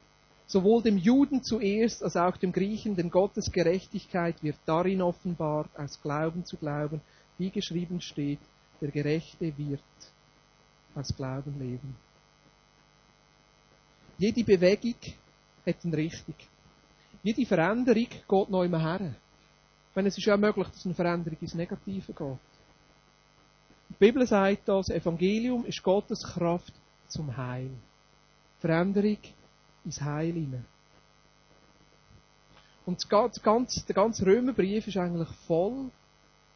Sowohl dem Juden zuerst als auch dem Griechen, denn Gottes Gerechtigkeit wird darin offenbart, aus Glauben zu glauben, wie geschrieben steht, der Gerechte wird aus Glauben leben. Jede Bewegung hat eine Richtung. Jede Veränderung geht neu her. Meine, es ist ja möglich, dass eine Veränderung ins Negative geht. Die Bibel sagt das Evangelium ist Gottes Kraft zum Heil. Veränderung ins Heil hinein. Und das ganze, der ganze Römerbrief ist eigentlich voll.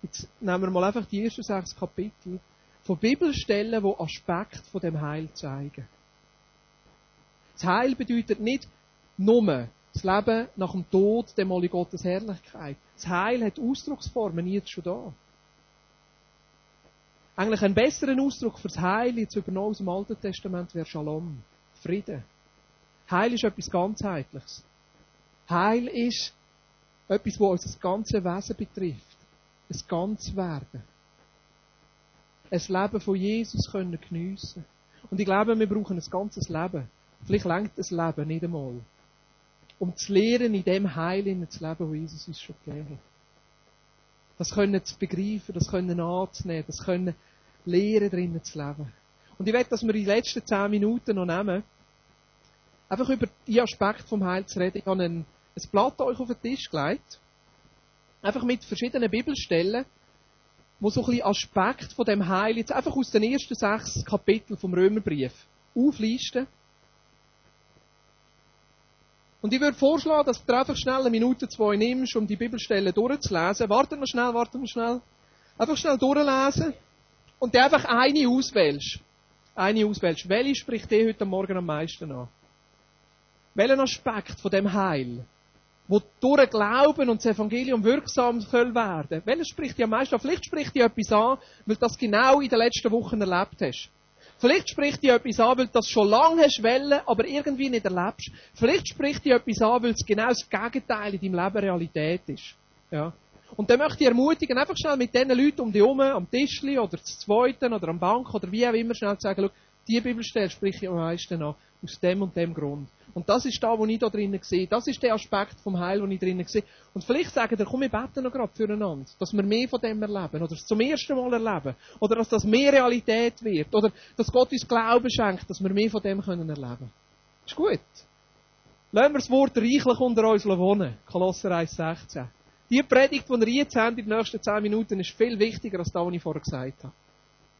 Jetzt nehmen wir mal einfach die ersten sechs Kapitel von Bibelstellen, die Aspekte von dem Heil zeigen. Das Heil bedeutet nicht nur das Leben nach dem Tod, dem Mal Gottes Herrlichkeit. Das Heil hat Ausdrucksformen jetzt schon da. Eigentlich ein besseren Ausdruck fürs Heil jetzt übernommen aus dem Alten Testament wäre Shalom. Frieden. Heil ist etwas ganzheitliches. Heil ist etwas, was unser ganzes Wesen betrifft. Ein Ganzwerden. Ein Leben von Jesus können geniessen. Und ich glaube, wir brauchen ein ganzes Leben. Vielleicht längt das Leben nicht einmal. Um zu lernen, in dem Heil zu leben, wo Jesus uns schon gegeben hat. Das können zu begreifen, das können anzunehmen, das können lernen, drinnen zu leben. Und ich werde, dass wir die letzten zehn Minuten noch nehmen, einfach über die Aspekte vom Heil zu reden. Ich habe ein, Blatt euch auf den Tisch gelegt. Einfach mit verschiedenen Bibelstellen, wo so ein bisschen Aspekte von dem Heil jetzt einfach aus den ersten sechs Kapiteln vom Römerbrief auflisten. Und ich würde vorschlagen, dass du einfach schnell eine Minute, zwei nimmst, um die Bibelstellen durchzulesen. Warten wir schnell, warten wir schnell. Einfach schnell durchlesen. Und dir einfach eine auswählst. Eine auswählst. Welche spricht dir heute Morgen am meisten an? Welchen Aspekt von dem Heil, wo durch Glauben und das Evangelium wirksam soll werden, welcher spricht dir am meisten an? Vielleicht spricht dir etwas an, weil du das genau in den letzten Wochen erlebt hast. Vielleicht spricht dir etwas an, weil du das schon lange hast wollen, aber irgendwie nicht erlebst. Vielleicht spricht dir etwas an, weil es genau das Gegenteil in deinem Leben Realität ist. Ja. Und dann möchte ich ermutigen, einfach schnell mit diesen Leuten um dich herum, am Tischli oder zu zweiten oder am Bank oder wie auch immer, schnell zu sagen, schau, die Bibelstelle spricht ich am meisten an, aus dem und dem Grund. Und das ist da, wo ich da drinnen sehe. Das ist der Aspekt vom Heil, den ich drinnen sehe. Und vielleicht sagen ihr, komm, wir beten noch gerade füreinander, dass wir mehr von dem erleben, oder es zum ersten Mal erleben, oder dass das mehr Realität wird, oder dass Gott uns Glauben schenkt, dass wir mehr von dem können erleben. Ist gut. Lassen wir das Wort reichlich unter uns wohnen. Kolosser 1,16. Die Predigt, die ihr jetzt habt in den nächsten 10 Minuten, ist viel wichtiger als das, was ich vorher gesagt habe.